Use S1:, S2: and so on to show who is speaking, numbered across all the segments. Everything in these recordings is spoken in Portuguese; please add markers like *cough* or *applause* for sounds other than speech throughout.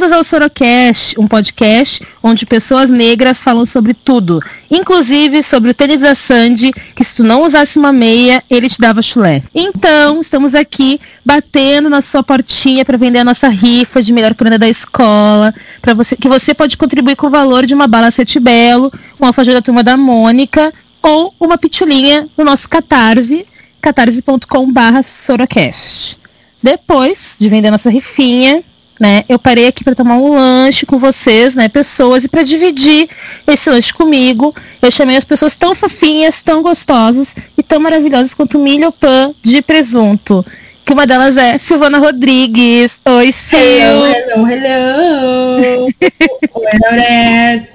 S1: Bem-vindos ao Sorocast, um podcast onde pessoas negras falam sobre tudo, inclusive sobre o tênis da Sandy, que se tu não usasse uma meia, ele te dava chulé. Então, estamos aqui batendo na sua portinha para vender a nossa rifa de melhor prenda da escola, para você que você pode contribuir com o valor de uma bala sete belo, um alfajor da turma da Mônica ou uma pitulinha no nosso Catarse, catarse.com/sorocast. Depois de vender nossa rifinha, né? Eu parei aqui para tomar um lanche com vocês, né, pessoas, e para dividir esse lanche comigo, eu chamei as pessoas tão fofinhas, tão gostosas e tão maravilhosas quanto milho pan de presunto. Que uma delas é Silvana Rodrigues. Oi, Sil.
S2: Hello, hello, hello. *laughs* Oi,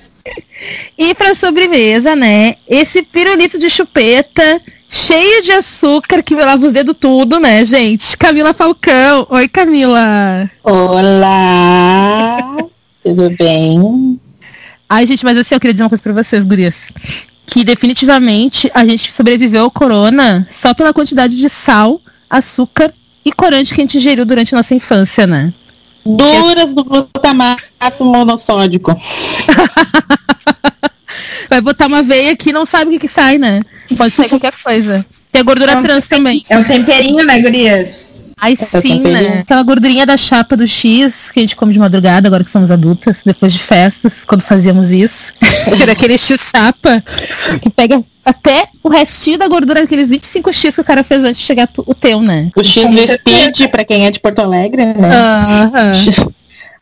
S1: E para sobremesa, né? Esse pirulito de chupeta cheio de açúcar que me lava os dedos tudo, né, gente? Camila Falcão. Oi, Camila.
S2: Olá. *laughs* Tudo bem?
S1: Ai, gente, mas assim, eu queria dizer uma coisa pra vocês, gurias. Que definitivamente a gente sobreviveu ao corona só pela quantidade de sal, açúcar e corante que a gente ingeriu durante a nossa infância, né?
S2: Duras do glutamato monossódico. *laughs*
S1: Vai botar uma veia aqui e não sabe o que, que sai, né? Pode ser qualquer coisa. Tem a gordura trans também.
S2: É um temperinho, né, gurias?
S1: Ai,
S2: É
S1: sim, né? Aquela gordurinha da chapa do X que a gente come de madrugada, agora que somos adultas, depois de festas, quando fazíamos isso. *laughs* Era aquele X chapa que pega até o restinho da gordura daqueles 25X que o cara fez antes de chegar o teu, né?
S2: O X do
S1: certeza.
S2: Speed, pra quem é de Porto Alegre, né?
S1: Aham.
S2: X-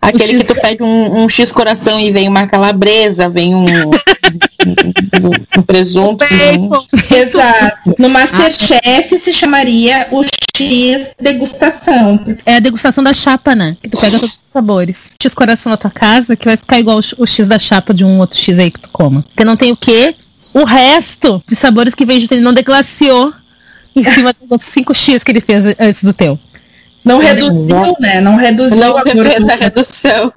S2: Aquele que tu pede um, um X coração e vem uma calabresa, vem um, um, um presunto. vem-
S3: Exato. No Masterchef se chamaria o X degustação.
S1: É a degustação da chapa, né? Que tu pega todos os sabores. X coração na tua casa, que vai ficar igual o X- da chapa de um outro X aí que tu coma. Porque não tem o quê? O resto de sabores que vem junto, ele não deglaciou em *laughs* cima dos outros 5X que ele fez antes do teu.
S3: Não reduziu, né? Não reduziu
S2: Não
S3: a gordura. *laughs*
S2: redução.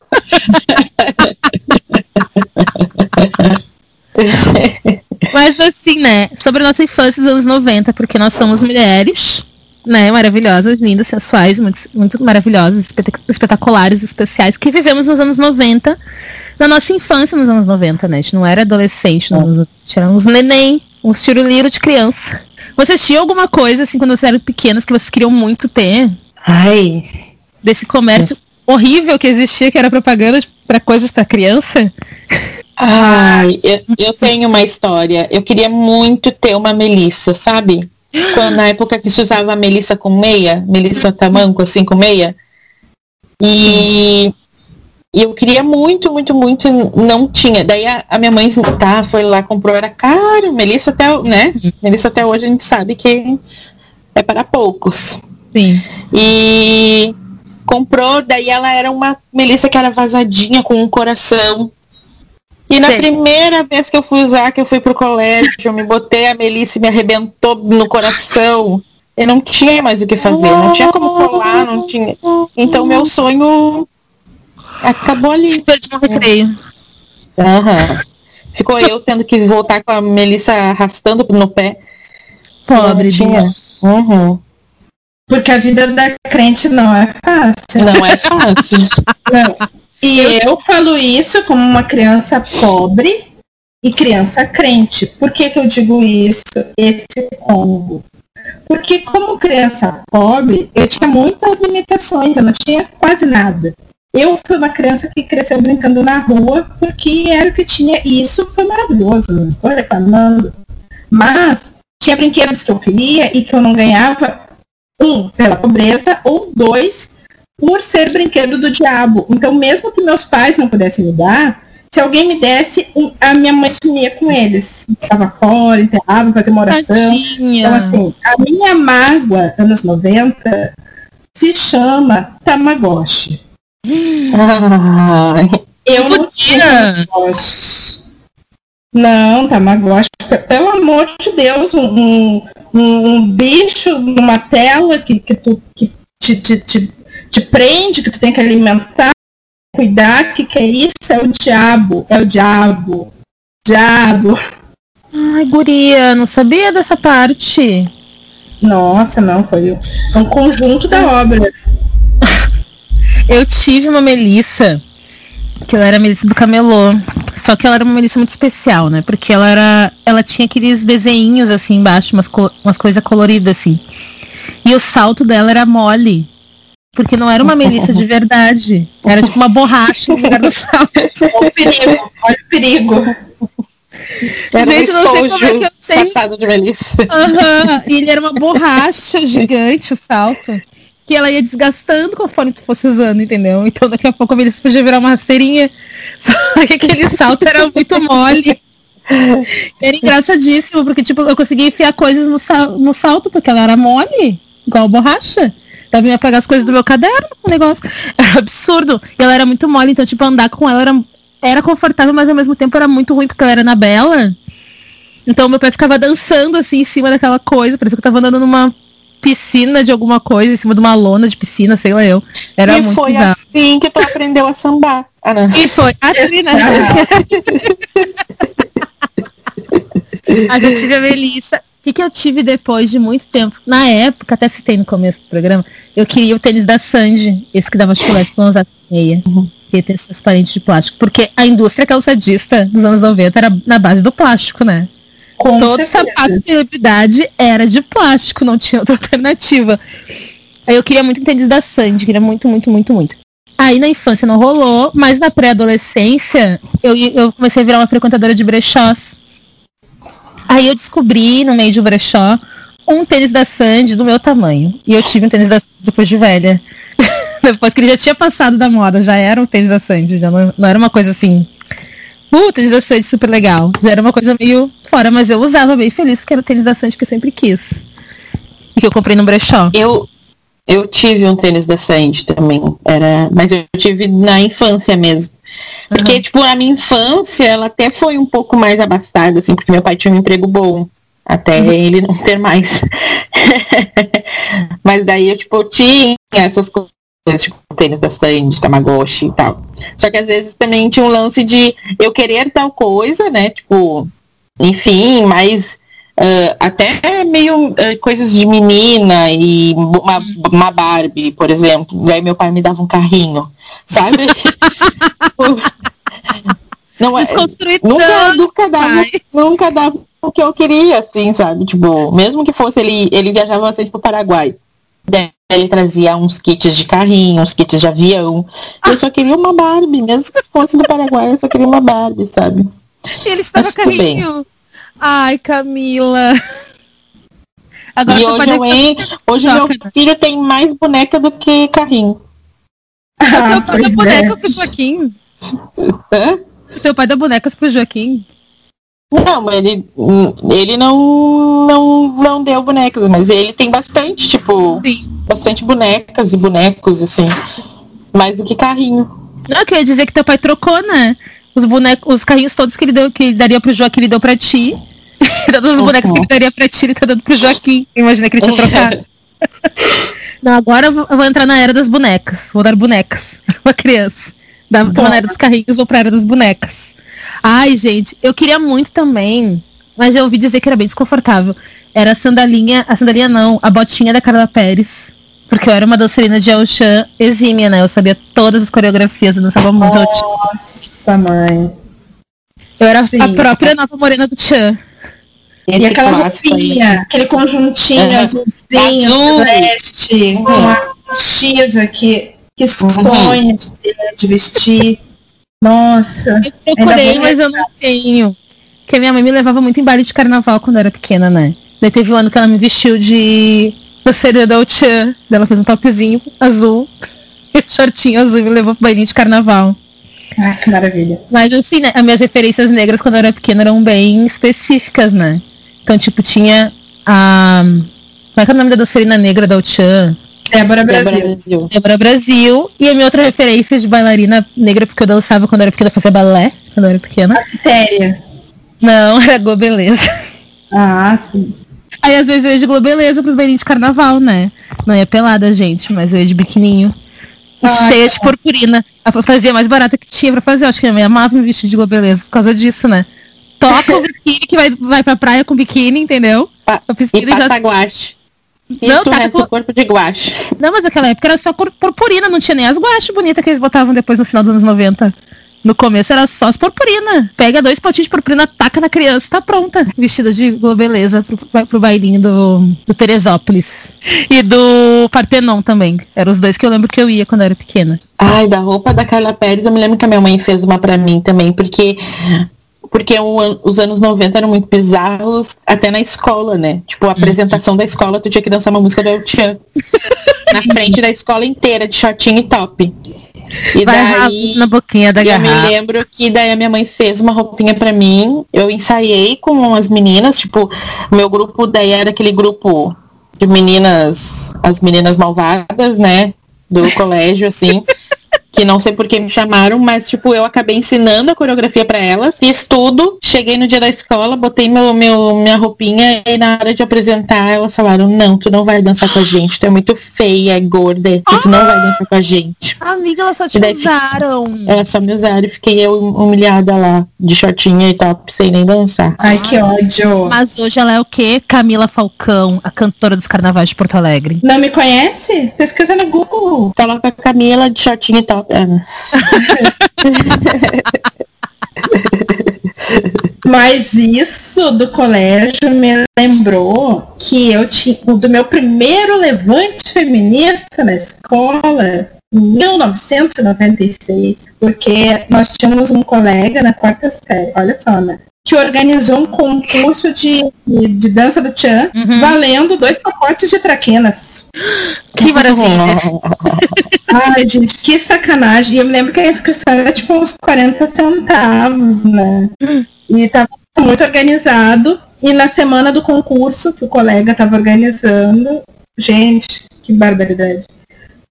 S2: *laughs*
S1: Mas assim, né? Sobre a nossa infância dos anos 90, porque nós somos mulheres, né? Maravilhosas, lindas, sensuais, muito, muito maravilhosas, espetac- espetaculares, especiais, que vivemos nos anos 90, na nossa infância nos anos 90, né? A gente não era adolescente, nos anos 90, a gente era uns neném, uns tiruliro de criança. Vocês tinham alguma coisa, assim, quando vocês eram pequenas, que vocês queriam muito ter?
S2: Ai,
S1: Desse comércio horrível que existia, que era propaganda para coisas para criança?
S2: Ai, eu, eu tenho uma história. Eu queria muito ter uma melissa, sabe? Quando, na época que se usava a melissa com meia, melissa tamanco, assim, com meia. E, e eu queria muito, muito, muito, não tinha. Daí a, a minha mãe tá, foi lá, comprou, era caro, melissa até, né? Melissa até hoje a gente sabe que é para poucos.
S1: Sim.
S2: E comprou, daí ela era uma melissa que era vazadinha com um coração. E na
S1: Sei.
S2: primeira vez que eu fui usar, que eu fui pro colégio, eu me botei a melissa e me arrebentou no coração. Eu não tinha mais o que fazer, não tinha como colar, não tinha. Então meu sonho acabou ali.
S1: Perdi no recreio.
S2: Aham. Ficou eu tendo que voltar com a melissa arrastando no pé.
S1: Pobre,
S2: Não tinha. Uhum.
S3: Porque a vida da crente não é fácil.
S2: Não é fácil.
S3: Não. E eu falo isso como uma criança pobre e criança crente. Por que, que eu digo isso? Esse combo. Porque como criança pobre, eu tinha muitas limitações, eu não tinha quase nada. Eu fui uma criança que cresceu brincando na rua porque era o que tinha. E isso foi maravilhoso, não estou reclamando. Mas tinha brinquedos que eu queria e que eu não ganhava, um, pela pobreza, ou dois, por ser brinquedo do diabo. Então, mesmo que meus pais não pudessem me dar, se alguém me desse, um- a minha mãe sumia com eles. Ficava fora, enterrava, fazia uma oração.
S1: Tadinha.
S3: Então, assim, a minha mágoa, anos 90, se chama Tamagotchi.
S2: Ai.
S3: Eu não tinha. Tamagotchi. Não, Tamagotchi, pe- pelo amor de Deus, um, um, um- um bicho numa tela que, que, tu, que te, te, te, te prende, que tu tem que alimentar, cuidar, que que é isso? É o diabo, é o diabo. Diabo.
S1: Ai, guria, não sabia dessa parte.
S3: Nossa, não, foi um conjunto da obra. *laughs*
S1: Eu tive uma Melissa Que ela era a Melissa do Camelô. Só que ela era uma Melissa muito especial, né? Porque ela era. Ela tinha aqueles desenhinhos assim embaixo, umas, co umas coisas coloridas assim. E o salto dela era mole. Porque não era uma Melissa de verdade. Era tipo uma borracha no lugar do salto.
S3: Olha o perigo, olha o perigo.
S2: Era
S1: Gente,
S2: um
S1: não sei como é que eu sei.
S2: passado de Melissa.
S1: Aham, E ele era uma borracha gigante, o salto. Que ela ia desgastando conforme tu fosse usando, entendeu? Então daqui a pouco a Melissa podia virar uma rasteirinha. *laughs* Só que aquele salto era muito mole. Era engraçadíssimo, porque tipo, eu conseguia enfiar coisas no, sal- no salto, porque ela era mole, igual borracha. Ela vinha pegar as coisas do meu caderno, o negócio. Era absurdo. E ela era muito mole, então, tipo, andar com ela era, era confortável, mas ao mesmo tempo era muito ruim, porque ela era na Bela. Então meu pé ficava dançando assim em cima daquela coisa. Parecia que eu tava andando numa piscina de alguma coisa, em cima de uma lona de piscina, sei lá eu. Era
S2: e
S1: muito
S2: foi
S1: bizarro.
S2: assim que tu aprendeu a sambar. Ah, não.
S1: E foi *laughs* assim, né? *laughs* Mas eu tive a Melissa. O que, que eu tive depois de muito tempo? Na época, até citei no começo do programa, eu queria o tênis da Sandy, esse que dava chulete com usar meia. Que ia ter seus parentes de plástico. Porque a indústria calçadista dos anos 90 era na base do plástico, né?
S3: Com
S1: Todo
S3: certeza.
S1: sapato de celebridade era de plástico, não tinha outra *laughs* alternativa. Aí eu queria muito tênis da Sandy, queria muito, muito, muito, muito. Aí na infância não rolou, mas na pré-adolescência eu, eu comecei a virar uma frequentadora de brechós. Aí eu descobri, no meio de um brechó, um tênis da Sandy do meu tamanho. E eu tive um tênis da Sandy depois de velha. *laughs* depois que ele já tinha passado da moda, já era o tênis da Sandy, já não, não era uma coisa assim. Uh, tênis da Sandy super legal. Já era uma coisa meio fora, mas eu usava bem feliz porque era o tênis da Sandy que eu sempre quis. E que eu comprei no brechó.
S2: Eu, eu tive um tênis da Sandy também. Era, mas eu tive na infância mesmo. Porque, tipo, a minha infância, ela até foi um pouco mais abastada, assim, porque meu pai tinha um emprego bom. Até ele não ter mais. *laughs* mas daí eu, tipo, tinha essas coisas, tipo, tênis da Sandy, Tamagotchi e tal. Só que às vezes também tinha um lance de eu querer tal coisa, né? Tipo, enfim, mas ah, até meio ah, coisas de menina e uma, uma Barbie, por exemplo. E aí meu pai me dava um carrinho, sabe? *laughs* Não é,
S1: Desconstruir
S2: nunca, nunca dava, nunca dava o que eu queria, assim, sabe? Tipo, mesmo que fosse ele, ele viajava bastante pro Paraguai. Ele trazia uns kits de carrinho, uns kits de avião. Eu só queria uma Barbie, mesmo que fosse do Paraguai, eu só queria uma Barbie, sabe?
S1: E ele estava
S2: Mas tudo bem.
S1: carrinho. Ai, Camila. Agora
S2: e
S1: tu
S2: hoje,
S1: pode
S2: eu, en- hoje meu filho tem mais boneca do que carrinho.
S1: O teu pai dá
S3: pois
S1: boneca
S3: é.
S1: pro Joaquim.
S2: Hã?
S1: O teu pai dá bonecas pro Joaquim.
S2: Não, mas ele, ele não, não, não deu bonecas, mas ele tem bastante, tipo,
S1: Sim.
S2: bastante bonecas e bonecos, assim. Mais do que carrinho.
S1: Não, eu queria dizer que teu pai trocou, né? Os bonecos, os carrinhos todos que ele deu, que ele daria pro Joaquim, ele deu pra ti. *laughs* Todos os
S2: Uhum.
S1: bonecos que ele daria pra ti, ele tá dando pro Joaquim. Imagina que ele tinha trocado. *laughs* Não, agora eu vou, eu vou entrar na era das bonecas. Vou dar bonecas *laughs* pra criança. Da, na era dos carrinhos, vou pra era das bonecas. Ai, gente, eu queria muito também, mas eu ouvi dizer que era bem desconfortável. Era a sandalinha, a sandalinha não, a botinha da Carla Pérez. Porque eu era uma dançarina de El Chan exímia, né? Eu sabia todas as coreografias, eu dançava muito.
S3: Nossa, mãe.
S1: Eu era
S3: Sim.
S1: a própria nova morena do Chan.
S3: E
S2: Esse
S3: aquela
S2: clássico aí.
S3: roupinha, aquele conjuntinho
S2: Aham.
S3: azulzinho,
S2: Azul.
S3: com
S2: Uhum.
S3: a X aqui. Que sonho de ter, de vestir. Nossa.
S1: Eu procurei, mas eu não tenho. Porque minha mãe me levava muito em baile de carnaval quando eu era pequena, né? Daí teve um ano que ela me vestiu de dançarina da Chan. Daí ela fez um topzinho azul *laughs* shortinho azul e me levou pro bailinho de carnaval.
S3: Ah, que maravilha.
S1: Mas assim, né, as minhas referências negras quando eu era pequena eram bem específicas, né? Então, tipo, tinha a. Como é que é o nome da dançarina negra da Chan?
S3: Débora
S2: Débora
S3: Brasil.
S1: Débora Brasil. E a minha outra referência de bailarina negra, porque eu dançava quando era pequena, fazia balé quando era pequena.
S3: Séria.
S1: Não, *laughs* era Globeleza.
S3: Ah, sim.
S1: Aí às vezes eu ia de Globeleza pros bailinhos de carnaval, né? Não ia pelada, gente, mas eu ia de biquininho.
S3: Ai,
S1: cheia de purpurina. A fazia mais barata que tinha pra fazer. Acho que minha mãe amava me vestir de Globeleza por causa disso, né? Toca o *laughs* biquíni que vai, vai pra praia com biquíni, entendeu?
S2: Pa-
S1: Pra
S2: E
S1: piscina e já...
S2: passa guache. E
S1: Não,
S2: tu
S1: tá
S2: resta
S1: com-
S2: o corpo de guache.
S1: Não, mas naquela época era só purpurina, não tinha nem as guachas bonitas que eles botavam depois no final dos anos 90. No começo era só as purpurina. Pega dois potinhos de purpurina, taca na criança, tá pronta. Vestida de globeleza pro, pro bailinho do, do Teresópolis. E do Partenon também. Eram os dois que eu lembro que eu ia quando eu era pequena.
S2: Ai, da roupa da Carla Pérez, eu me lembro que a minha mãe fez uma pra mim também, porque porque o, os anos 90 eram muito bizarros, até na escola, né? Tipo, a apresentação da escola, tu tinha que dançar uma música do Chan. na frente da escola inteira, de shortinho e top.
S1: E Vai daí, na boquinha da garrafa.
S2: Eu me lembro que daí a minha mãe fez uma roupinha para mim. Eu ensaiei com as meninas, tipo, meu grupo daí era aquele grupo de meninas, as meninas malvadas, né? Do colégio, assim *laughs* que não sei por que me chamaram, mas tipo, eu acabei ensinando a coreografia para elas, fiz tudo, cheguei no dia da escola, botei meu, meu, minha roupinha e na hora de apresentar elas falaram, não, tu não vai dançar com a gente, tu é muito feia, é gorda, tu não vai dançar com a gente.
S1: Amiga, elas só te daí, usaram.
S2: Elas só me usaram e fiquei eu humilhada lá, de shortinha e tal, sem nem dançar.
S3: Ai, que ódio.
S1: Mas hoje ela é o quê? Camila Falcão, a cantora dos carnavais de Porto Alegre.
S3: Não me conhece? Pesquisa no Google.
S2: Coloca a Camila de shortinho e tal. *laughs*
S3: Mas isso do colégio me lembrou que eu tinha do meu primeiro levante feminista na escola em 1996, porque nós tínhamos um colega na quarta série, olha só, né? Que organizou um concurso de, de dança do Chan, uhum. valendo dois pacotes de traquinas.
S1: Que maravilha! *laughs*
S3: Ai, gente, que sacanagem. E eu me lembro que a inscrição era tipo uns 40 centavos, né? E tava muito organizado. E na semana do concurso, que o colega tava organizando, gente, que barbaridade.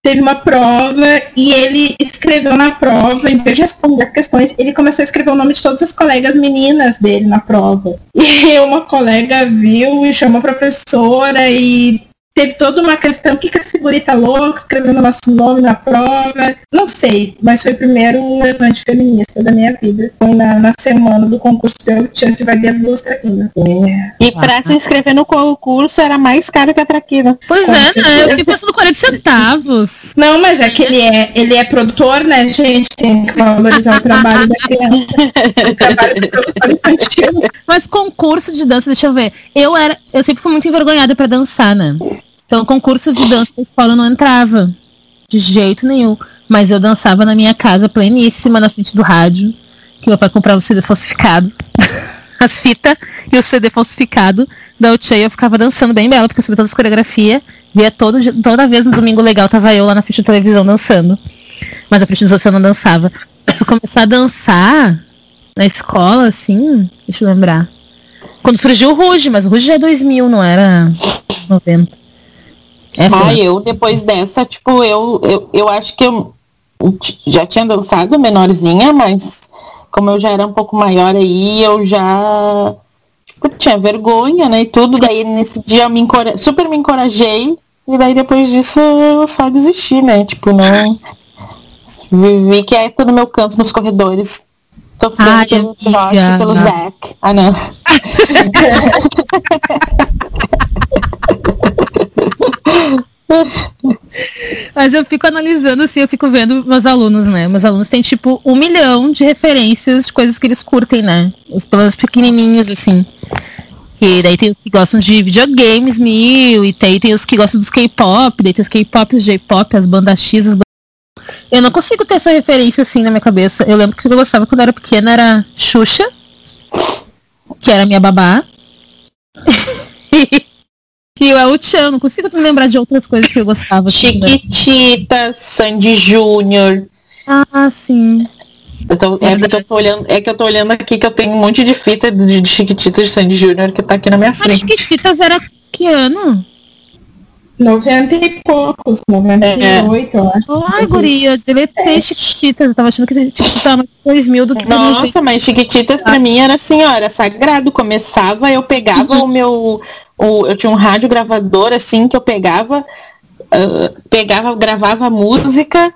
S3: Teve uma prova e ele escreveu na prova, em vez de responder as questões, ele começou a escrever o nome de todas as colegas meninas dele na prova. E *laughs* uma colega viu e chamou a professora e teve toda uma questão, o que, que a segurita louca escrevendo nosso nome na prova, não sei, mas foi o primeiro levante feminista da minha vida. Foi na, na semana do concurso do tinha que valer duas traquinas.
S2: É. E pra se inscrever no concurso era mais caro que a traquina.
S1: Pois é, né? Eu fiquei pensando 40 centavos.
S3: Não, mas é que ele é, ele é produtor, né, gente? Tem que valorizar o trabalho da criança. o trabalho
S1: de produtor infantil. Mas concurso de dança, deixa eu ver. Eu era, eu sempre fui muito envergonhada pra dançar, né? Então, concurso de dança da escola não entrava. De jeito nenhum. Mas eu dançava na minha casa pleníssima, na frente do rádio. Que meu pai comprava o CD falsificado. *laughs* as fitas e o CD falsificado da Uchei. Eu ficava dançando bem bela, porque eu sabia todas as coreografias. Via todo, toda vez no domingo legal, tava eu lá na frente da televisão dançando. Mas a frente dos outros eu não dançava. Eu começar a dançar na escola, assim, deixa eu lembrar. Quando surgiu o Ruge, mas o Ruge já é 2000, não era 90.
S2: É ah, eu depois dessa, tipo, eu, eu, eu acho que eu já tinha dançado menorzinha, mas como eu já era um pouco maior aí, eu já tipo, tinha vergonha, né? E tudo. Daí nesse dia eu me encora... super me encorajei. E daí depois disso eu só desisti, né? Tipo, não. Vivi quieta no meu canto nos corredores. Sofrendo Ai, pelo Josh, pelo Zac. Ah não. *laughs* *laughs*
S1: Mas eu fico analisando assim, eu fico vendo meus alunos, né? Meus alunos têm tipo um milhão de referências de coisas que eles curtem, né? Os planos pequenininhos, assim. E daí tem os que gostam de videogames mil, e tem, tem os que gostam dos K-pop, daí tem os K-pop, os J-pop, as bandas X, as bandas... Eu não consigo ter essa referência assim na minha cabeça. Eu lembro que eu gostava quando eu era pequena era Xuxa, que era minha babá. *laughs* E o El Chan, não consigo me lembrar de outras coisas que eu gostava.
S2: Assim, né? Chiquitita, Sandy Júnior.
S1: Ah, sim.
S2: Eu tô, é, que eu tô olhando, é que eu tô olhando aqui que eu tenho um monte de fita de, de Chiquititas de Sandy Júnior que tá aqui na minha frente. As
S1: Chiquititas era que ano?
S3: 90 e poucos, 98, é. eu acho.
S1: Ai, guria, deletei é. Chiquititas. Eu tava achando que tipo, tava mais 2000 do que
S2: Nossa, mas Chiquititas pra mim era assim, ó, era sagrado. Começava, eu pegava uhum. o meu o, eu tinha um rádio gravador assim que eu pegava, uh, pegava, gravava música,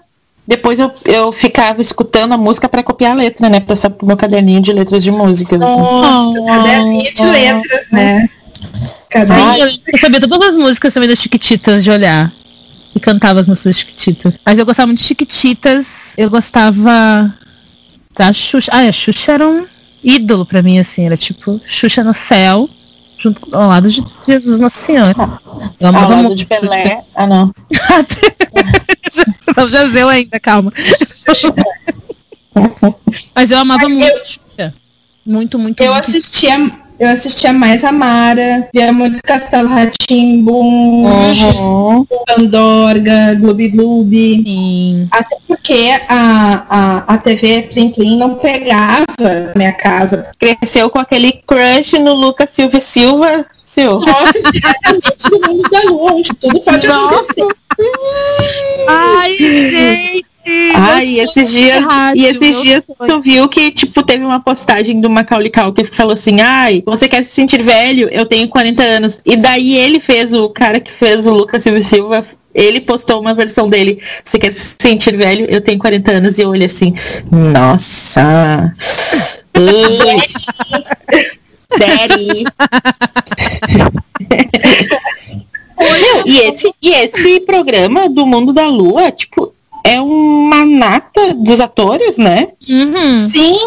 S2: depois eu, eu ficava escutando a música para copiar a letra, né? Passar pro meu caderninho de letras de música. Assim.
S3: Nossa, caderninho de letras, né?
S1: Caderninho. eu sabia todas as músicas também das Chiquititas de olhar. E cantava as músicas das Chiquititas. Mas eu gostava muito de Chiquititas. Eu gostava a Xuxa. Ah, a Xuxa era um ídolo pra mim, assim. Era tipo Xuxa no céu, junto ao lado de Jesus Nosso Senhor.
S2: Eu amava ao lado muito de Pelé. Xuxa. Ah, não. *laughs*
S1: não, Jazeu ainda, calma. *laughs* Mas eu amava Mas muito eu... Muito, muito,
S3: Eu
S1: muito.
S3: assistia eu assistia mais a Mara, via muito Castelo Ratimbum, uhum. Pandorga, Gloob Gloob. Até porque a, a, a TV Plim Plim não pegava minha casa.
S2: Cresceu com aquele crush no Lucas Silva Silva. Sil.
S3: Nossa, diretamente do mundo da lua, onde tudo pode Nossa. acontecer.
S1: Ai, gente!
S2: Ah, e esses dias, e esses dias tu viu que, tipo, teve uma postagem do Macaulay Culkin que falou assim, ai, você quer se sentir velho? Eu tenho 40 anos. E daí ele fez, o cara que fez o Lucas Silva Silva, ele postou uma versão dele, você quer se sentir velho? Eu tenho 40 anos. E eu olhei assim, nossa. Daddy. e, esse, e esse programa do Mundo da Lua, tipo, é uma nata dos atores, né?
S3: Uhum. Sim,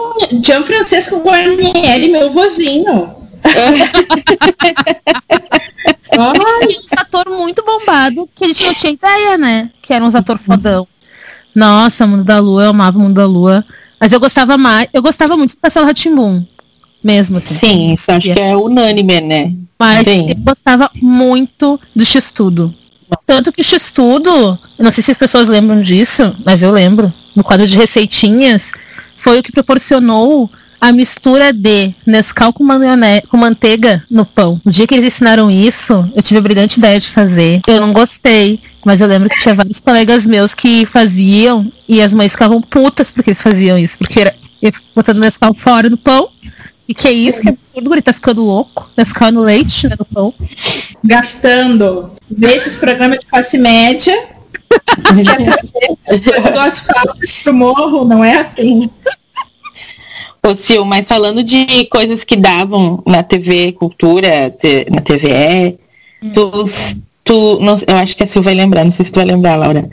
S3: Gianfrancesco Guarnieri, meu vozinho. *laughs*
S1: Olha, um ator muito bombado que a gente não tinha ideia, né? Que era um ator fodão. Nossa, Mundo da Lua, eu amava o Mundo da Lua. Mas eu gostava mais, eu gostava muito do Castelo Ratimbum. Mesmo assim.
S2: Sim, isso acho que é unânime, né?
S1: Mas Sim. eu gostava muito do X-Tudo. Tanto que o X-Tudo, não sei se as pessoas lembram disso, mas eu lembro, no quadro de receitinhas, foi o que proporcionou a mistura de Nescau com, com manteiga no pão. O dia que eles ensinaram isso, eu tive a brilhante ideia de fazer. Eu não gostei, mas eu lembro que tinha vários colegas meus que faziam e as mães ficavam putas porque eles faziam isso, porque era botando Nescau fora no pão e que é isso? Que absurdo, ele tá ficando louco. Nescau no leite, né, no pão.
S3: Gastando. Vê esses programas de classe média. *laughs* do asfalto pro morro, não é assim.
S2: Ô Sil, mas falando de coisas que davam na TV Cultura, na TVE, hum. tu, tu não, eu acho que a Sil vai lembrar, não sei se tu vai lembrar, Laura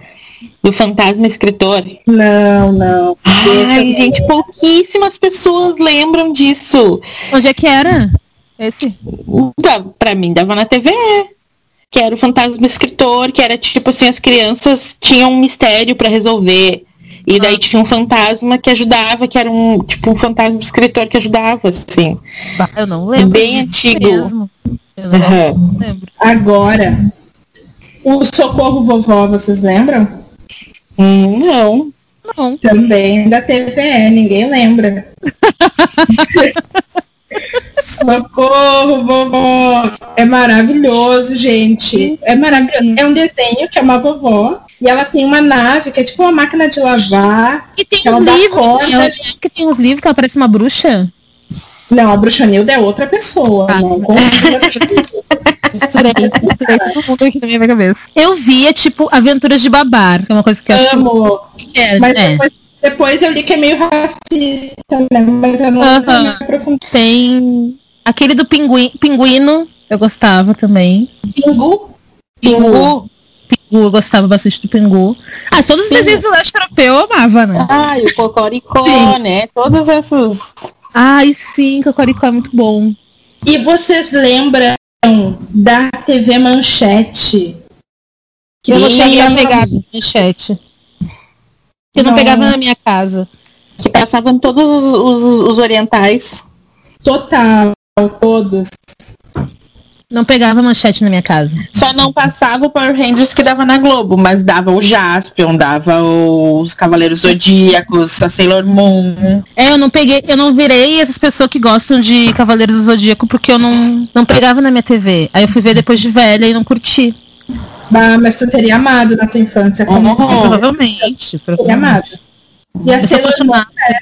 S2: do fantasma escritor?
S3: Não, não.
S2: Ai, gente, pouquíssimas pessoas lembram disso.
S1: Onde é que era? Esse?
S2: Pra mim, dava na TV. Que era o fantasma escritor, que era tipo assim, as crianças tinham um mistério para resolver. E daí ah. tinha um fantasma que ajudava, que era um tipo um fantasma escritor que ajudava, assim.
S1: Eu não lembro.
S2: Bem antigo. Mesmo.
S3: Eu não, uhum. lembro. Agora, o Socorro Vovó, vocês lembram?
S2: Hum, não.
S3: Não. Também da TVE, ninguém lembra. Socorro, vovó! É maravilhoso, gente. É maravilhoso. É um desenho que é uma vovó e ela tem uma nave que é tipo uma máquina de lavar.
S1: E tem uns livros, né? que tem uns livros que ela parece uma bruxa.
S3: Não, a bruxa Nilda é outra pessoa. Ah. Não, *laughs*
S1: Misturei, *laughs* misturei todo mundo aqui na minha cabeça. Eu via, tipo, Aventuras de Babar, que é uma coisa que eu
S3: Amo. É, Mas é. Depois, depois, eu li que é meio racista, né? Mas eu não, uh -huh.
S1: Tem aquele do pinguim, pinguino, eu gostava também.
S3: Pingu?
S1: Pingu. Pingu, eu gostava bastante do Pingu. Ah, todos os desenhos do leste europeu eu amava, né?
S2: Ah, e o Cocoricó, sim. né? Todos esses.
S1: Ai, sim, Cocoricó é muito bom.
S3: E vocês lembram da TV Manchete.
S1: Que eu não cheguei a pegar Manchete. Eu não. não pegava na minha casa.
S2: Que passavam todos os, os, os orientais.
S3: Total, todos.
S1: Não pegava manchete na minha casa.
S2: Só não passava o Power Rangers que dava na Globo, mas dava o Jaspion, dava os Cavaleiros Zodíacos, a Sailor Moon.
S1: É, eu não peguei, eu não virei essas pessoas que gostam de Cavaleiros do Zodíaco porque eu não, não pegava na minha TV. Aí eu fui ver depois de velha e não curti.
S3: Bah, mas tu teria amado na tua infância. Como
S1: oh, provavelmente. Teria
S3: amado. E a Sailor Moon,
S1: é.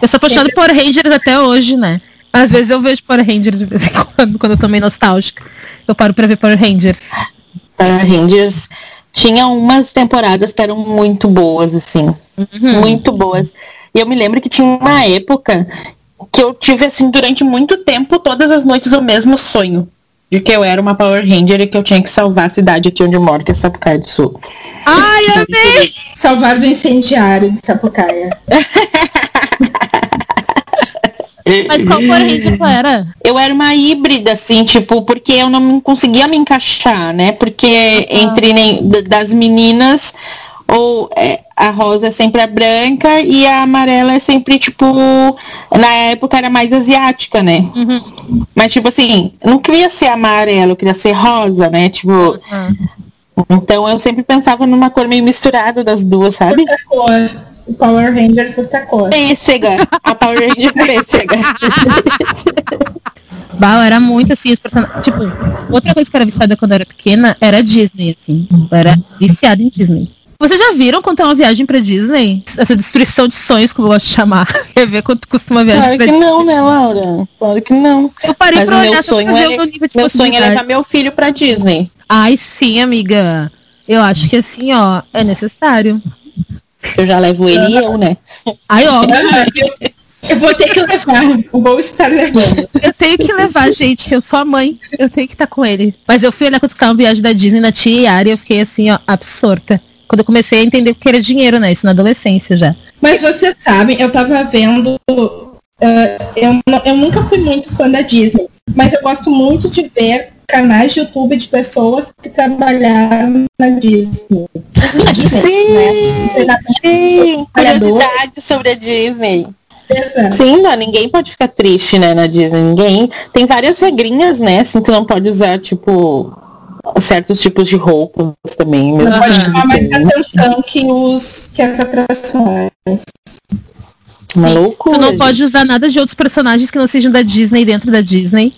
S1: Eu sou apaixonada por Rangers até hoje, né? Às vezes eu vejo Power Rangers de vez em quando, quando eu tô meio nostálgica. Eu paro pra ver Power Rangers.
S2: Power Rangers tinha umas temporadas que eram muito boas, assim. Uhum. Muito boas. E eu me lembro que tinha uma época que eu tive, assim, durante muito tempo, todas as noites, o mesmo sonho. De que eu era uma Power Ranger e que eu tinha que salvar a cidade aqui onde eu moro, que é Sapucaia do Sul.
S3: Ai, amei! Salvar do incendiário de Sapucaia. *laughs*
S1: Mas qual Power Ranger tu era?
S2: Eu era uma híbrida, assim, tipo, porque eu não conseguia me encaixar, né? Porque entre nem, das meninas, ou é, a rosa é sempre a branca e a amarela é sempre, tipo, na época era mais asiática, né?
S1: Uhum.
S2: Mas, tipo assim, não queria ser amarelo, eu queria ser rosa, né? Tipo.
S1: Uhum.
S2: Então eu sempre pensava numa cor meio misturada das duas, sabe?
S3: Cor. O Power Ranger puta cor.
S2: Pêssega. A Power Ranger pêssega. *laughs*
S1: Bah, era muito assim, os personagens. Tipo, outra coisa que eu era viciada quando eu era pequena era Disney, assim. Eu era viciada em Disney. Vocês já viram quanto é uma viagem pra Disney? Essa destruição de sonhos que eu gosto de chamar. *laughs* Quer ver quanto custa uma viagem
S2: Claro
S1: pra
S2: que
S1: Disney?
S2: não, né, Laura? Claro que não.
S1: Eu parei
S2: Mas
S1: pra
S2: o
S1: olhar
S2: meu
S1: só pra
S2: sonho,
S1: ver
S2: é,
S1: o nível de
S2: meu sonho é
S1: possibilidade.
S2: levar meu filho pra Disney.
S1: Ai, sim, amiga. Eu acho que assim, ó, é necessário.
S2: Eu já levo ele e eu, né?
S1: Ai, ó,
S3: eu, *laughs* eu vou ter que levar. Vou estar levando.
S1: eu tenho que levar, gente. Eu sou a mãe. Eu tenho que estar com ele. Mas eu fui olhar quando ficava uma viagem da Disney na tia Yara e eu fiquei assim, ó, absorta. Quando eu comecei a entender que era dinheiro, né? Isso na adolescência já.
S3: Mas vocês sabem, eu tava vendo. ah, eu, eu nunca fui muito fã da Disney, mas eu gosto muito de ver canais de YouTube de pessoas que trabalharam na Disney. Na Disney, né?
S2: sim. Curiosidade sobre a Disney.
S3: Exato.
S2: Sim, não, ninguém pode ficar triste, né, na Disney. Ninguém. Tem várias regrinhas, né? Assim, tu não pode usar, tipo, certos tipos de roupas também. Mesmo
S3: Pode chamar mais atenção que, os, que as atrações.
S2: Uma
S1: Sim.
S2: loucura.
S1: Tu não pode usar nada de outros personagens que não sejam da Disney dentro da Disney.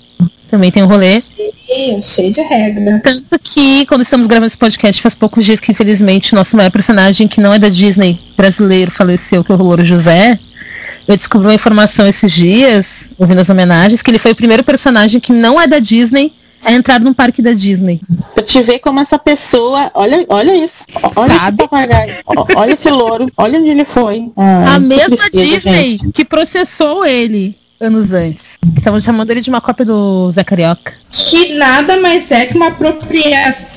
S1: Também tem um rolê.
S3: Ih, Cheio de regra.
S1: Tanto que, quando estamos gravando esse podcast, faz poucos dias que, infelizmente, o nosso maior personagem, que não é da Disney, brasileiro, faleceu, que é o Louro José. Eu descobri uma informação esses dias, ouvindo as homenagens, que ele foi o primeiro personagem que não é da Disney a entrar num parque da Disney.
S2: Pra te ver como essa pessoa. Olha, olha isso. Olha
S1: Sabe?
S2: esse papagaio. Olha esse louro. Olha onde ele foi. Ai,
S1: a
S2: que
S1: mesma
S2: tristeza,
S1: Disney
S2: gente.
S1: que processou ele anos antes. Estavam chamando ele de uma cópia do Zé Carioca.
S3: Que nada mais é que uma apropriação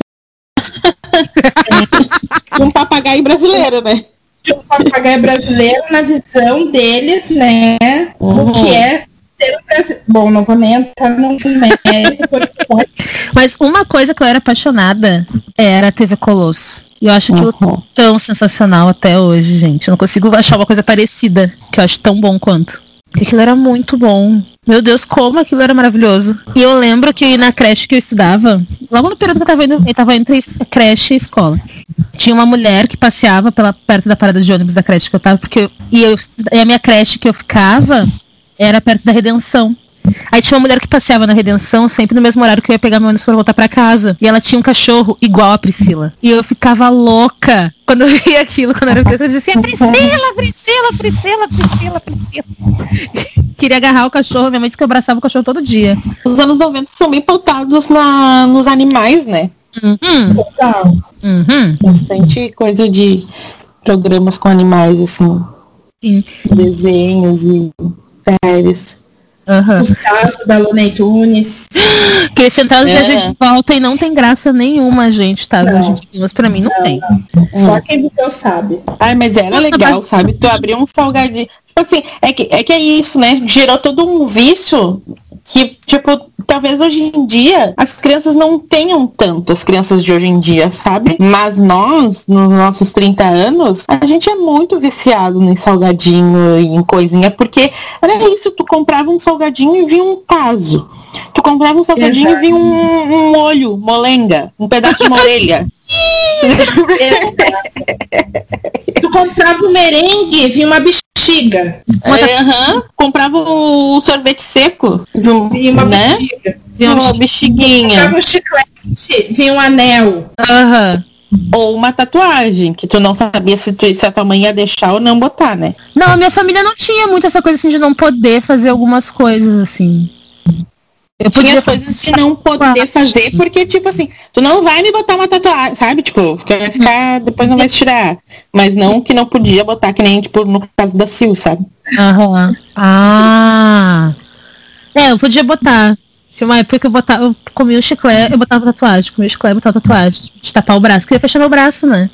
S3: *laughs*
S2: Um papagaio brasileiro, né?
S3: de um papagaio brasileiro na visão deles, né?
S2: Uhum.
S3: O que é ser um brasileiro. Bom, não vou nem entrar no mérito, porque
S1: Mas uma coisa que eu era apaixonada era a TV Colosso. E eu acho aquilo
S2: Uhum.
S1: tão sensacional até hoje, gente. Eu não consigo achar uma coisa parecida, que eu acho tão bom quanto. Aquilo era muito bom. Meu Deus, como aquilo era maravilhoso. E eu lembro que na creche que eu estudava, logo no período que eu tava indo, eu tava entre creche e escola. Tinha uma mulher que passeava pela, perto da parada de ônibus da creche que eu tava, porque eu, e, eu, e a minha creche que eu ficava era perto da Redenção. Aí tinha uma mulher que passeava na Redenção sempre no mesmo horário que eu ia pegar meu ônibus pra voltar pra casa. E ela tinha um cachorro igual a Priscila. E eu ficava louca quando eu *laughs* via aquilo, quando eu era criança. Eu dizia assim, Priscila, Priscila, Priscila, Priscila, Priscila. *laughs* Queria agarrar o cachorro, minha mãe disse que eu abraçava o cachorro todo dia.
S2: Os anos 90 são bem pautados na, nos animais, né?
S1: Uhum,
S3: total.
S1: uhum,
S2: Bastante coisa de programas com animais, assim.
S1: sim.
S2: Desenhos e séries.
S1: Uhum.
S3: Os casos da Looney Tunes. *gasps*
S1: Que eles tentaram
S2: É.
S1: trazer de volta e não tem graça nenhuma, gente, tá?
S3: Não.
S1: Gente, mas pra mim não tem.
S3: Só quem viveu sabe.
S2: Ai, mas era
S1: Nossa,
S2: legal,
S1: mas-
S2: sabe? Tu abriu um salgadinho. Tipo assim, é que, é que é isso, né? Gerou todo um vício que, tipo, talvez hoje em dia as crianças não tenham tanto, as crianças de hoje em dia, sabe? Mas nós, nos nossos 30 anos, a gente é muito viciado em salgadinho e em coisinha, porque era isso, tu comprava um salgadinho e vinha um caso. Tu comprava um salgadinho e vinha um, um molho, molenga, um pedaço de orelha. *laughs* *laughs*
S3: Tu comprava o merengue, vinha uma bexiga.
S2: É, aham. Comprava o sorvete seco,
S3: Vinha uma
S2: né?
S3: bexiga.
S1: Vinha uma
S2: Uma bexiguinha.
S3: Comprava o chiclete, vinha um anel.
S1: Aham.
S2: Ou uma tatuagem, que tu não sabia se, tu, se a tua mãe ia deixar ou não botar, né?
S1: Não, a minha família não tinha muito essa coisa assim de não poder fazer algumas coisas assim. Eu
S2: Tinha
S1: podia
S2: as coisas de não poder fazer, porque, tipo assim, tu não vai me botar uma tatuagem, sabe? Tipo, porque vai ficar, depois não vai se tirar. Mas não que não podia botar, que nem, tipo, no caso da Sil, sabe?
S1: Aham. Ah. É, eu podia botar. Tinha uma época que eu botava, eu comia o chiclete, eu botava tatuagem, comia o chiclete, botava tatuagem, de tapar o braço. Queria fechar meu braço, né?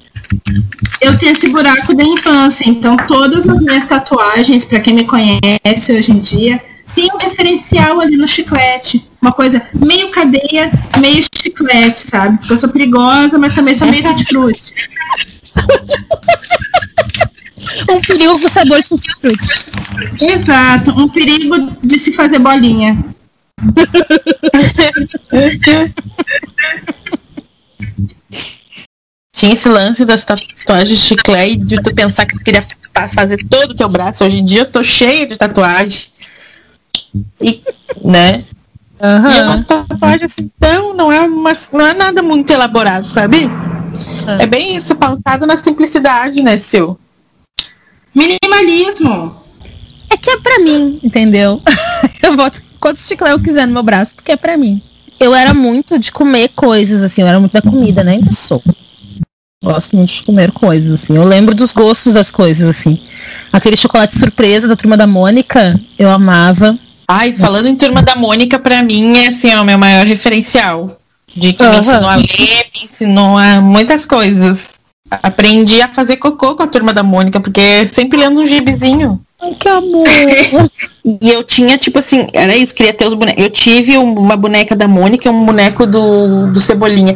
S3: Eu tenho esse buraco da infância, então todas as minhas tatuagens, pra quem me conhece hoje em dia, tem um referencial ali no chiclete. Uma coisa meio cadeia, meio chiclete, sabe? Porque eu sou perigosa, mas também sou meio frutti. *laughs*
S1: um perigo com sabor de tutti
S3: Exato, um perigo de se fazer bolinha. *laughs*
S2: Tinha esse lance das tatuagens de chiclete de tu pensar que tu queria fazer todo o teu braço. Hoje em dia eu tô cheia de tatuagem. E, né? Uhum. E uma tatuagem assim, então não é, uma, não é nada muito elaborado, sabe? Uhum. É bem isso, pautado na simplicidade, né, seu?
S3: Minimalismo.
S1: É que é pra mim, entendeu? *laughs* eu boto quantos chiclete eu quiser no meu braço, porque é pra mim. Eu era muito de comer coisas, assim, eu era muito da comida, né? Ainda sou. Gosto muito de comer coisas, assim. Eu lembro dos gostos das coisas, assim. Aquele chocolate surpresa da turma da Mônica, eu amava.
S2: Ai, falando em turma da Mônica, pra mim é assim, é o meu maior referencial. De que uhum. me ensinou a ler, me ensinou a muitas coisas. Aprendi a fazer cocô com a turma da Mônica, porque sempre lendo um gibizinho.
S1: Ai, que amor! *laughs*
S2: e eu tinha, tipo assim, era isso, queria ter os bonecos. Eu tive uma boneca da Mônica e um boneco do, do Cebolinha.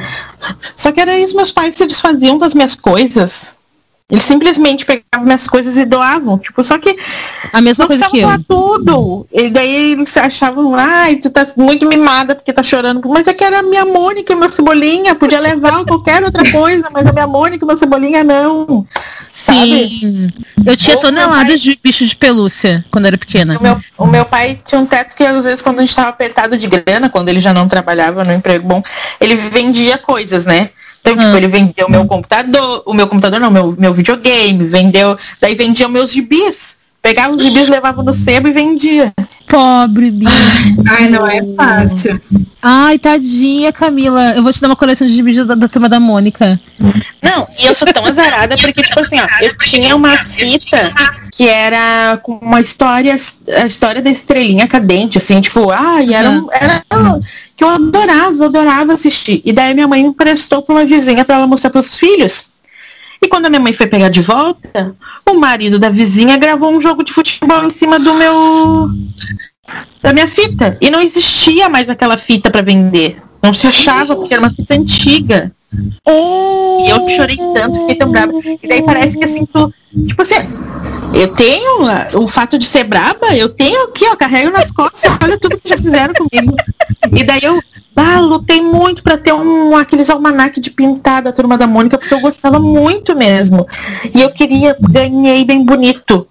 S2: Só que era isso, meus pais se desfaziam das minhas coisas. Eles simplesmente pegavam minhas coisas e doavam. Tipo, só que.
S1: A mesma coisa que eu.
S2: tudo. E daí eles achavam, ai, tu tá muito mimada porque tá chorando. Mas é que era a minha Mônica e meu Cebolinha. Podia levar *laughs* qualquer outra coisa, mas a minha Mônica e meu Cebolinha não.
S1: Sim. Eu tinha toneladas pai... de bicho de pelúcia quando era pequena.
S2: O meu, o meu pai tinha um teto que às vezes quando a gente tava apertado de grana, quando ele já não trabalhava no emprego bom, ele vendia coisas, né? Então, tipo, ah. ele vendeu o meu computador, o meu computador não, meu, meu videogame, vendeu, daí vendia meus gibis. Pegava os gibis, levava no sebo e vendia.
S1: Pobre *laughs* bicho.
S3: Ai, não é fácil.
S1: Ai, tadinha, Camila. Eu vou te dar uma coleção de gibis da, da turma da Mônica.
S2: Não, e eu sou tão azarada porque, tipo assim, ó, eu tinha uma fita que era com uma história, a história da estrelinha cadente, assim, tipo, ai, ah, era, uhum. era que eu adorava, eu adorava assistir. E daí minha mãe me emprestou para uma vizinha para ela mostrar para os filhos. E quando a minha mãe foi pegar de volta, o marido da vizinha gravou um jogo de futebol em cima do meu da minha fita e não existia mais aquela fita para vender. Não se achava porque era uma fita antiga. E eu chorei tanto, fiquei tão brava. E daí parece que assim, tu, tipo assim, eu tenho o fato de ser braba, eu tenho aqui, ó, carrego nas costas, olha tudo que já fizeram comigo. E daí eu ah, lutei muito para ter um aqueles almanac de pintar da turma da Mônica, porque eu gostava muito mesmo. E eu queria, ganhei bem bonito.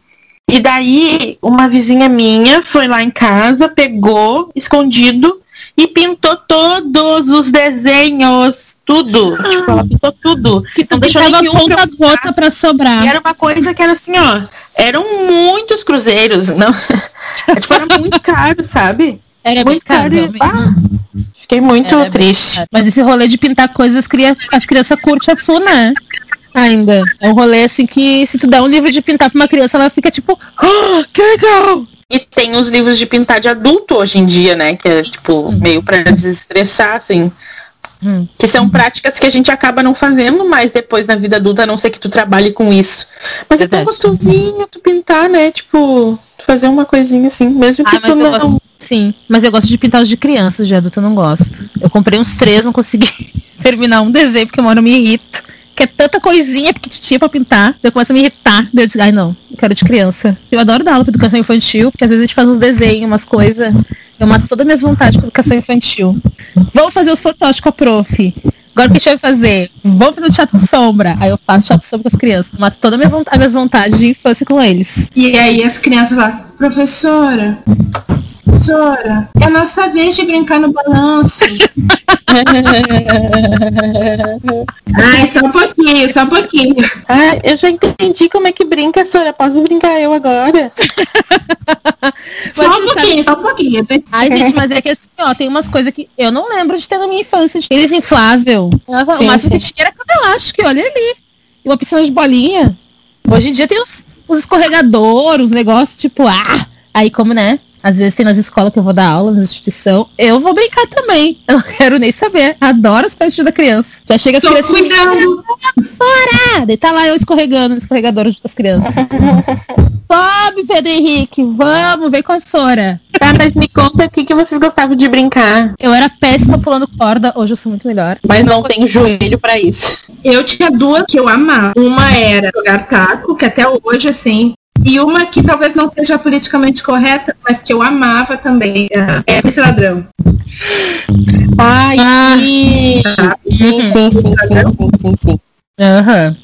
S2: E daí, uma vizinha minha foi lá em casa, pegou, escondido, e pintou todos os desenhos. Tudo. Ah, tipo, ela pintou tudo.
S1: Que não deixou nenhum ponta gota para sobrar.
S2: E era uma coisa que era assim, ó. Eram muitos cruzeiros. Não, *laughs* tipo, era muito caro, sabe?
S1: Era muito caro. caro.
S2: Ah, fiquei muito era triste.
S1: Mas esse rolê de pintar coisas, as crianças curtem a full, né? Ainda. É um rolê assim que se tu dá um livro de pintar pra uma criança, ela fica tipo, ah, que legal!
S2: E tem os livros de pintar de adulto hoje em dia, né? Que é tipo, hum. meio pra desestressar, assim. Hum. Que são práticas que a gente acaba não fazendo mais depois na vida adulta, a não ser que tu trabalhe com isso. Mas Verdade. é tão gostosinho tu pintar, né? Tipo, fazer uma coisinha assim, mesmo que ah, tu não.
S1: Sim, mas eu gosto de pintar os de crianças, de adulto eu não gosto. Eu comprei uns três, não consegui *laughs* terminar um desenho porque uma hora me irrita que é tanta coisinha que tinha pra pintar. Eu começo a me irritar. Eu disse, ai não, eu quero de criança. Eu adoro dar aula pra educação infantil, porque às vezes a gente faz uns desenhos, umas coisas. Eu mato todas as minhas vontades com educação infantil. Vamos fazer os fotógrafos com a prof. Agora o que a gente vai fazer? Vamos fazer o teatro sombra. Aí eu faço teatro sombra com as crianças. Mato toda a minha vontade, as minhas vontades de infância com eles.
S3: E aí as crianças lá, professora, professora, é a nossa vez de brincar no balanço. Ai, só um pouquinho, só um pouquinho.
S2: Ah, eu já entendi como é que brinca, Sora. Posso brincar eu agora? *laughs*
S3: só um pouquinho, só um pouquinho.
S1: Ai, gente, mas é que assim, ó, tem umas coisas que eu não lembro de ter na minha infância. Eles inflável. Sim, o máximo que tinha era elástico, olha ali. E uma piscina de bolinha. Hoje em dia tem os, os escorregadores, os negócios, tipo, ah! Aí como, né? Às vezes tem nas escolas que eu vou dar aula, na instituição. Eu vou brincar também. *laughs* Eu não quero nem saber. Adoro as festas da criança. Já chega as crianças.
S3: Cuidando.
S1: Fora! Daí tá lá eu escorregando no escorregador das crianças. *laughs* Sobe, Pedro Henrique. Vamos, vem com a Sora.
S2: Tá mas me conta o que, que vocês gostavam de brincar.
S1: Eu era péssima pulando corda, hoje eu sou muito melhor.
S2: Mas não tenho joelho pra isso.
S3: Eu tinha duas que eu amava. Uma era jogar taco, que até hoje, assim. E uma que talvez não seja politicamente correta, mas que eu amava também. É esse ladrão.
S2: Ai,
S1: Ah.
S2: sim. sim, sim, sim, sim, sim, sim, sim.
S1: Aham.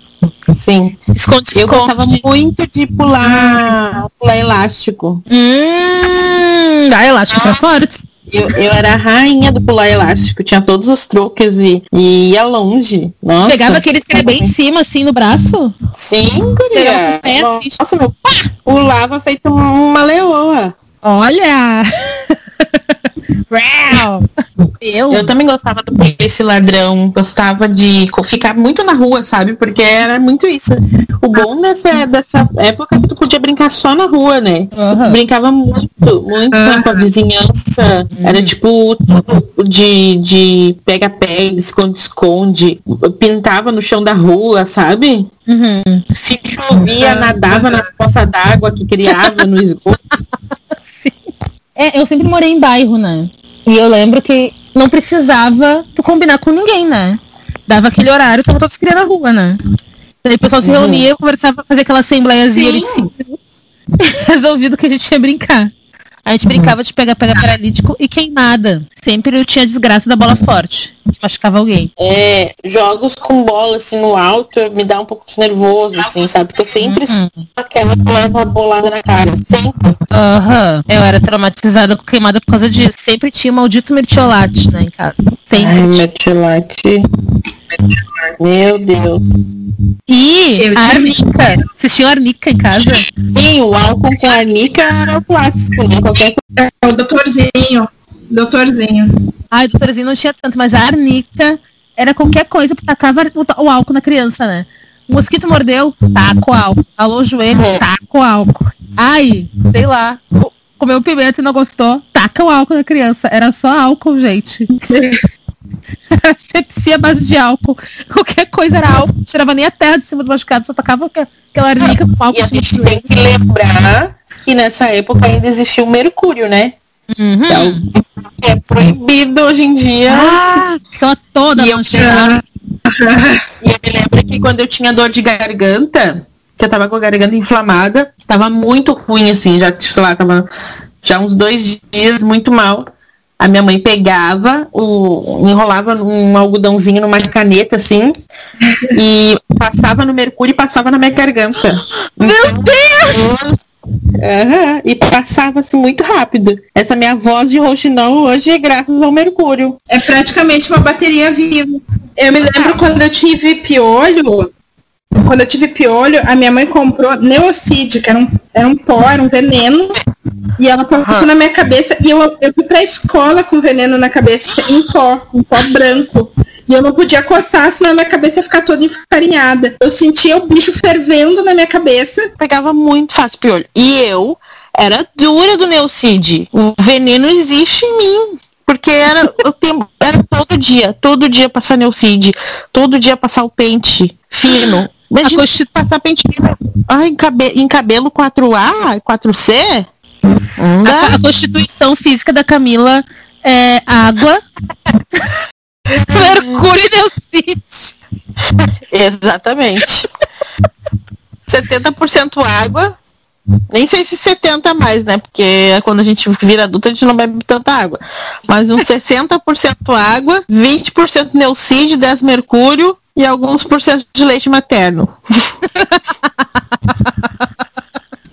S2: Sim.
S1: Esconde,
S2: Eu gostava
S1: esconde.
S2: muito de pular, pular elástico.
S1: Hum, ah, elástico pra forte.
S2: Eu, eu era a rainha do pular elástico, tinha todos os truques e, e ia longe. Nossa.
S1: Pegava aqueles que era bem em cima, assim, no braço.
S2: Sim, guria.
S1: pé, assim.
S2: Nossa, meu pulava feito uma leoa.
S1: Olha! *laughs* Eu?
S2: Eu também gostava do esse ladrão, gostava de ficar muito na rua, sabe? Porque era muito isso. O bom dessa, dessa época é que tu podia brincar só na rua, né?
S1: Aham.
S2: Brincava muito, muito com a vizinhança. Era tipo de, de pega-pega, esconde-esconde. Pintava no chão da rua, sabe?
S1: Uhum.
S2: Se chovia, nadava nas poças d'água que criava no esgoto. *laughs*
S1: É, eu sempre morei em bairro, né? E eu lembro que não precisava tu combinar com ninguém, né? Dava aquele horário, tava todos criando na rua, né? Daí o pessoal se reunia, conversava, fazia aquela assembleiazinha de cinco minutos. Resolvido que a gente ia brincar. A gente brincava de pega-pega paralítico e queimada. Sempre eu tinha a desgraça da bola forte, que machucava alguém.
S2: É, jogos com bola assim no alto me dá um pouco de nervoso, assim, sabe? Porque eu sempre sou aquela que leva a bolada na cara. Sempre.
S1: Aham. Eu era traumatizada com queimada por causa disso. Sempre tinha o maldito mertiolate, né, em casa. Sempre.
S2: Ai, metilate. Meu Deus.
S1: E
S3: Eu
S1: a
S3: tinha-
S1: arnica. Vocês tinham arnica em casa?
S2: Sim, o álcool com arnica era o clássico, né? Qualquer coisa.
S3: É o doutorzinho. Doutorzinho.
S1: Ai, doutorzinho não tinha tanto, mas a arnica era qualquer coisa tacava o, álcool na criança, né? O mosquito mordeu, taca o álcool. Alô, joelho, taca o álcool. Ai, sei lá. co- Comeu pimenta e não gostou, taca o álcool na criança. Era só álcool, gente. *laughs* Sepsia base de álcool. Qualquer coisa era álcool. Tirava nem a terra de cima do machucado, só tacava aqua- aquela arnica com álcool.
S2: E a gente tem que lembrar que nessa época ainda existia o mercúrio, né?
S1: Uhum.
S2: É, o- que é proibido hoje em dia.
S1: Ah, toda
S2: E eu,
S1: manchada. *laughs*
S2: e eu me lembro que quando eu tinha dor de garganta, que eu tava com a garganta inflamada, tava muito ruim, assim, já, sei lá, tava já uns dois dias muito mal. A minha mãe pegava, o, enrolava um algodãozinho numa caneta, assim, e passava no mercúrio e passava na minha garganta. Meu Deus! Aham, e passava assim muito rápido. Essa minha voz de roxinol hoje é graças ao mercúrio.
S3: É praticamente uma bateria viva. Eu me lembro quando eu tive piolho. Quando eu tive piolho, a minha mãe comprou Neocid, que era um, era um pó, era um veneno. E ela passou na minha cabeça. E eu, eu fui pra escola com veneno na cabeça em pó, em pó branco. E eu não podia coçar, senão a minha cabeça ia ficar toda enfarinhada. Eu sentia o bicho fervendo na minha cabeça.
S2: Pegava muito fácil piolho. E eu era dura do Neucid. O veneno existe em mim. Porque era o tempo, era todo dia, todo dia passar Neucid, todo dia passar o pente fino. Imagina passar pente fino. Ai, em, cabe, em cabelo 4A, 4C? Não dá.
S1: A, a constituição física da Camila é água, *laughs* *laughs* mercúrio e neucite.
S2: Exatamente. 70% água. Nem sei se 70 mais, né? Porque quando a gente vira adulta, a gente não bebe tanta água. Mas uns 60% água, 20% neucídio, 10 mercúrio e alguns por cento de leite materno. *laughs*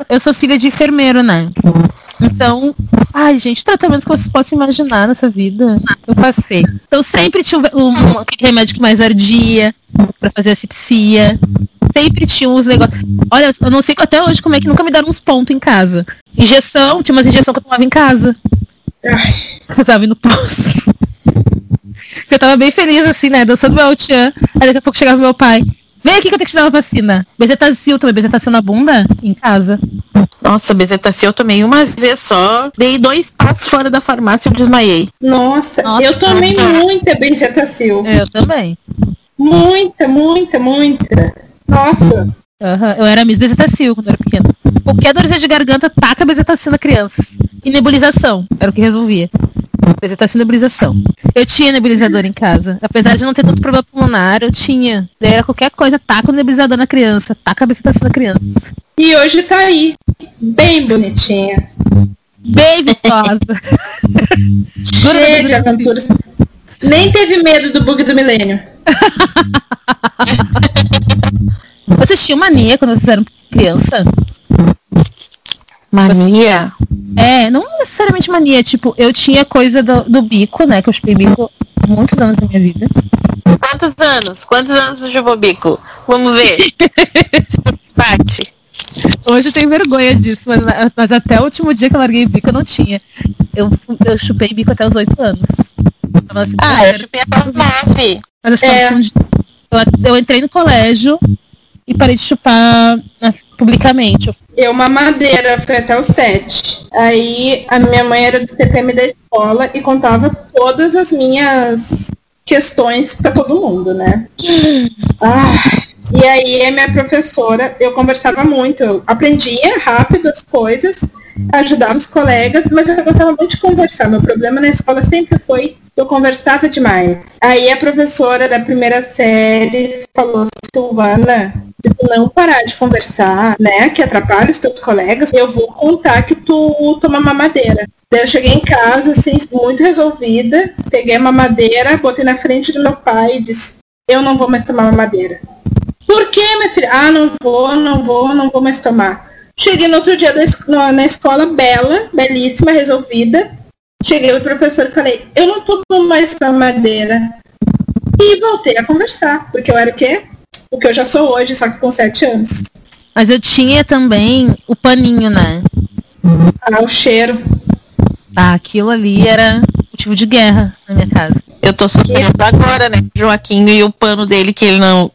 S1: Eu sou filha de enfermeiro, né? Então, ai, gente, tratamentos que vocês possam imaginar nessa vida, eu passei. Então sempre tinha um, um, remédio que mais ardia pra fazer asepsia. Sempre tinha uns negócios. Olha, eu não sei até hoje como é que nunca me deram uns pontos em casa. Injeção, tinha umas injeções que eu tomava em casa. Precisava ir no posto. Eu tava bem feliz, assim, né? Dançando meu tchan. Aí daqui a pouco chegava meu pai. Vem aqui que eu tenho que te dar uma vacina. Bezetacil também. Bezetacil na bunda? Em casa.
S2: Nossa, bezetacil eu tomei uma vez só. Dei dois passos fora da farmácia e eu desmaiei.
S3: Nossa,
S1: Nossa,
S3: eu tomei
S1: cara.
S3: muita benzetacil.
S1: Eu também.
S3: Muita, muita, muita. Nossa.
S1: Aham, Eu era Miss Bezetacil quando eu era pequena. Qualquer dorzinha de garganta, taca Bezetacil na criança. e nebulização. Era o que resolvia. Apresentação e nebulização. Eu tinha nebulizador em casa. Apesar de não ter tanto problema pulmonar, eu tinha. Daí era qualquer coisa, taca o nebulizador na criança, taca a apresentação da criança.
S3: E hoje tá aí, bem bonitinha.
S1: Bem gostosa. *laughs*
S3: Cheia de aventuras. Nem teve medo do bug do milênio. *laughs*
S1: Vocês tinham mania quando vocês eram criança?
S2: Mania?
S1: É, não necessariamente mania, tipo, eu tinha coisa do, do bico, né? Que eu chupei bico há muitos anos da minha vida.
S2: Quantos anos? Quantos anos você chupou bico? Vamos ver. *laughs* Bate.
S1: Hoje eu tenho vergonha disso, mas, mas até o último dia que eu larguei bico eu não tinha. Eu, eu chupei bico até os oito anos.
S2: Assim, ah, eu chupei até os nove.
S1: Mas eu, é. eu, eu entrei no colégio e parei de chupar né, publicamente.
S3: Eu, mamadeira, foi até o 7. Aí a minha mãe era do CPM da escola e contava todas as minhas questões para todo mundo, né? Ah, e aí a minha professora, eu conversava muito, eu aprendia rápido as coisas, ajudava os colegas, mas eu gostava muito de conversar. Meu problema na escola sempre foi eu conversava demais. Aí a professora da primeira série falou, Silvana, se tu não parar de conversar, né, que atrapalha os teus colegas, eu vou contar que tu toma mamadeira. Daí eu cheguei em casa, assim, muito resolvida, peguei a mamadeira, botei na frente do meu pai e disse, eu não vou mais tomar mamadeira. Por que, minha filha? Ah, não vou, não vou, não vou mais tomar. Cheguei no outro dia na escola, bela, belíssima, resolvida. Cheguei o professor e falei, eu não tomo mais mamadeira. E voltei a conversar, porque eu era o quê? O que eu já sou hoje, só que com sete anos.
S1: Mas eu tinha também o paninho, né?
S3: Ah, o cheiro.
S1: Ah, aquilo ali era motivo de guerra na minha casa.
S2: Eu tô sofrendo agora, né? Joaquim e o pano dele que ele não.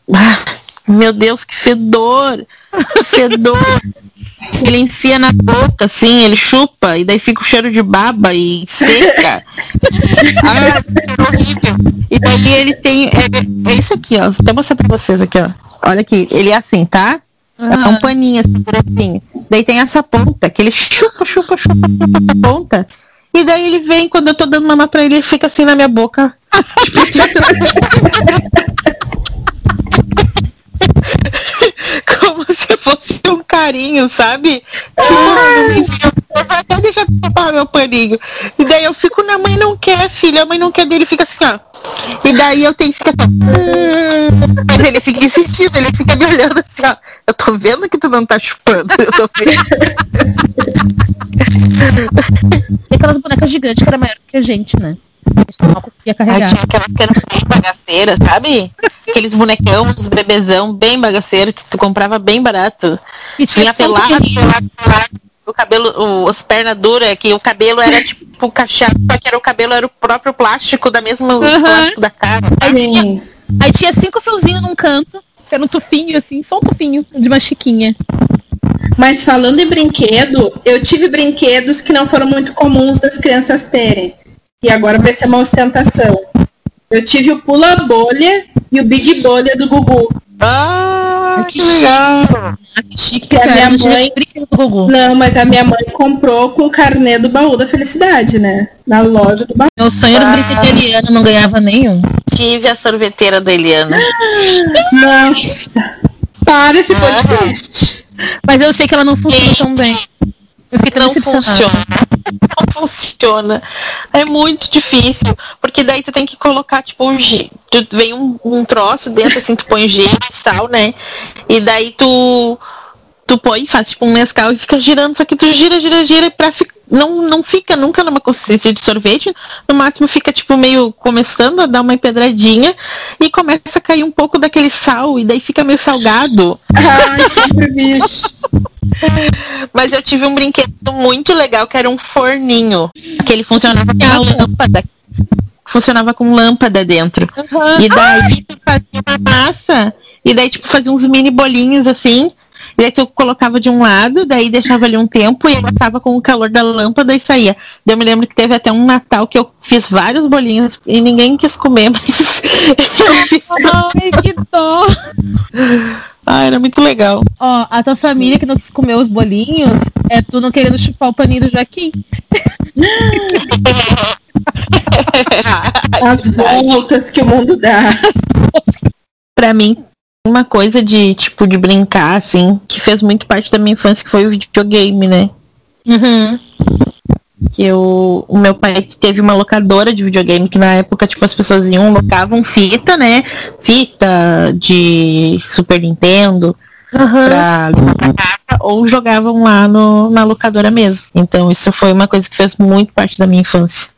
S2: Meu Deus, que fedor! Que fedor! Ele enfia na boca, assim, ele chupa, e daí fica o cheiro de baba e seca. ah, é horrível. E daí ele tem. É, é isso aqui, ó. Vou mostrar pra vocês aqui, ó. Olha aqui, ele é assim, tá? É um paninho assim, assim. Daí tem essa ponta, que ele chupa, chupa, chupa, chupa essa ponta. E daí ele vem, quando eu tô dando mamar pra ele, ele fica assim na minha boca. *laughs* Como se fosse *laughs* um carinho, sabe? Tipo, até deixa tapar meu paninho. E daí eu fico, na mãe não quer, filha, a mãe não quer dele, fica assim, ó. E daí eu tenho que ficar assim, mas ele fica insistindo, ele fica me olhando assim, ó. Eu tô vendo que tu não tá chupando, eu tô vendo.
S1: e aquelas bonecas gigantes que era maior que a gente, né? A gente não conseguia carregar.
S2: Aí tinha aquelas bem bagaceiras, sabe? Aqueles bonecão, os bebezão bem bagaceiro que tu comprava bem barato. E tinha pelado, pelado, pelado. O cabelo, o, as pernas duras, que o cabelo era tipo cacheado, só que era o cabelo era o próprio plástico da mesma uhum. plástico da cara.
S1: Aí tinha, aí tinha cinco fiozinhos num canto, que era um tufinho assim, só um tufinho de uma chiquinha.
S3: Mas falando em brinquedo, eu tive brinquedos que não foram muito comuns das crianças terem. E agora vai ser uma ostentação. Eu tive o Pula Bolha e o Big Bolha do Gugu.
S2: Ah, que legal!
S3: Que a minha mãe... Não, mas a minha mãe comprou com o carnê do baú da felicidade, né? Na loja do baú.
S1: Meu sonho era ah. brinquedo Eliana, não ganhava nenhum.
S2: Tive a sorveteira da Eliana.
S3: Nossa! Para esse ah. podcast.
S1: Mas eu sei que ela não funciona tão bem.
S2: Fiquei não funciona. Não funciona. É muito difícil. Porque daí tu tem que colocar, tipo, um tu vem um, um troço dentro, assim, tu põe gelo e sal, né? E daí tu tu põe, faz tipo um Nescau e fica girando, só que tu gira, gira, gira pra ficar não, não fica nunca numa consistência de sorvete, no máximo fica tipo meio começando a dar uma empedradinha e começa a cair um pouco daquele sal e daí fica meio salgado.
S3: Ai, que.
S2: Mas eu tive um brinquedo muito legal que era um forninho, que ele funcionava com lâmpada. Funcionava com lâmpada dentro. Uhum. E daí tu fazia uma massa, e daí tipo fazia uns mini bolinhos assim, E aí tu colocava de um lado, daí deixava ali um tempo e passava com o calor da lâmpada e saía. Daí eu me lembro que teve até um Natal que eu fiz vários bolinhos e ninguém quis comer, *laughs* mas eu fiz.
S1: Ai, que dó!
S2: Ah, era muito legal.
S1: Ó, a tua família que não quis comer os bolinhos é tu não querendo chupar o paninho do Joaquim.
S3: As voltas que o mundo dá.
S2: Pra mim, uma coisa de, tipo, de brincar, assim, que fez muito parte da minha infância, que foi o videogame, né?
S1: Uhum.
S2: que eu, o meu pai teve uma locadora de videogame que na época tipo as pessoas iam locavam fita né fita de Super Nintendo pra levar pra casa ou jogavam lá no, na locadora mesmo então isso foi uma coisa que fez muito parte da minha infância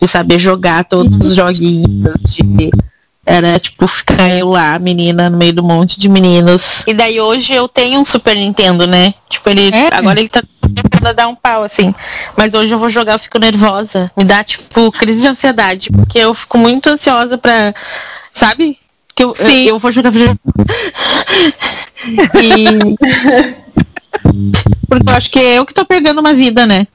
S2: de saber jogar todos os joguinhos de era tipo ficar eu lá, menina, no meio do monte de meninos. E daí hoje eu tenho um Super Nintendo, né? Tipo, ele.
S1: É?
S2: Agora ele tá tentando dar um pau, assim. Mas hoje eu vou jogar, eu fico nervosa. Me dá, tipo, crise de ansiedade. Porque eu fico muito ansiosa pra. Sabe? Que eu, eu, eu vou jogar videogame. e. Porque eu acho que é eu que tô perdendo uma vida, né?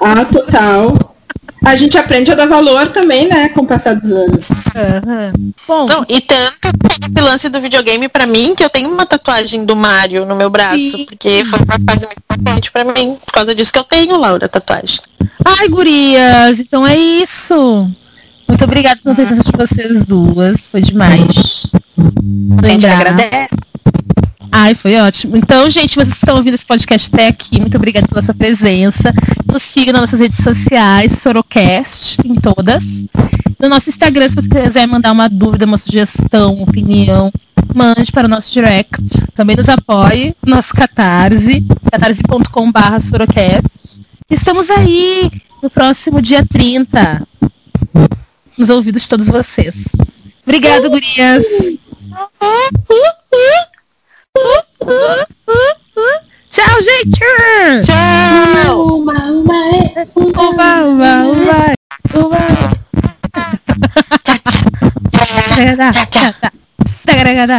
S3: Ah, total. A gente aprende a dar valor também, né, com o passar dos anos.
S1: Uhum. Bom,
S2: Não, e tanto esse lance do videogame pra mim que eu tenho uma tatuagem do Mario no meu braço,
S1: Sim.
S2: porque foi uma fase muito importante pra mim. Por causa disso que eu tenho, Laura, tatuagem.
S1: ai, gurias, então é isso. Muito obrigada pela presença de vocês duas. Foi demais.
S2: A gente
S1: Lembrar.
S2: agradece.
S1: Ai, foi ótimo. Então, gente, vocês estão ouvindo esse podcast até aqui. Muito obrigada pela sua presença. Nos sigam nas nossas redes sociais, Sorocast, em todas. No nosso Instagram, se você quiser mandar uma dúvida, uma sugestão, opinião, mande para o nosso direct. Também nos apoie, no nosso Catarse, catarse.com.br Sorocast. Estamos aí no próximo dia 30. Nos ouvidos de todos vocês. Obrigada, gurias. 小心！
S2: 小
S3: 心！不怕不
S1: 怕！不怕！哈哈哈哈！嘎嘎哒！嘎嘎哒！嘎嘎哒！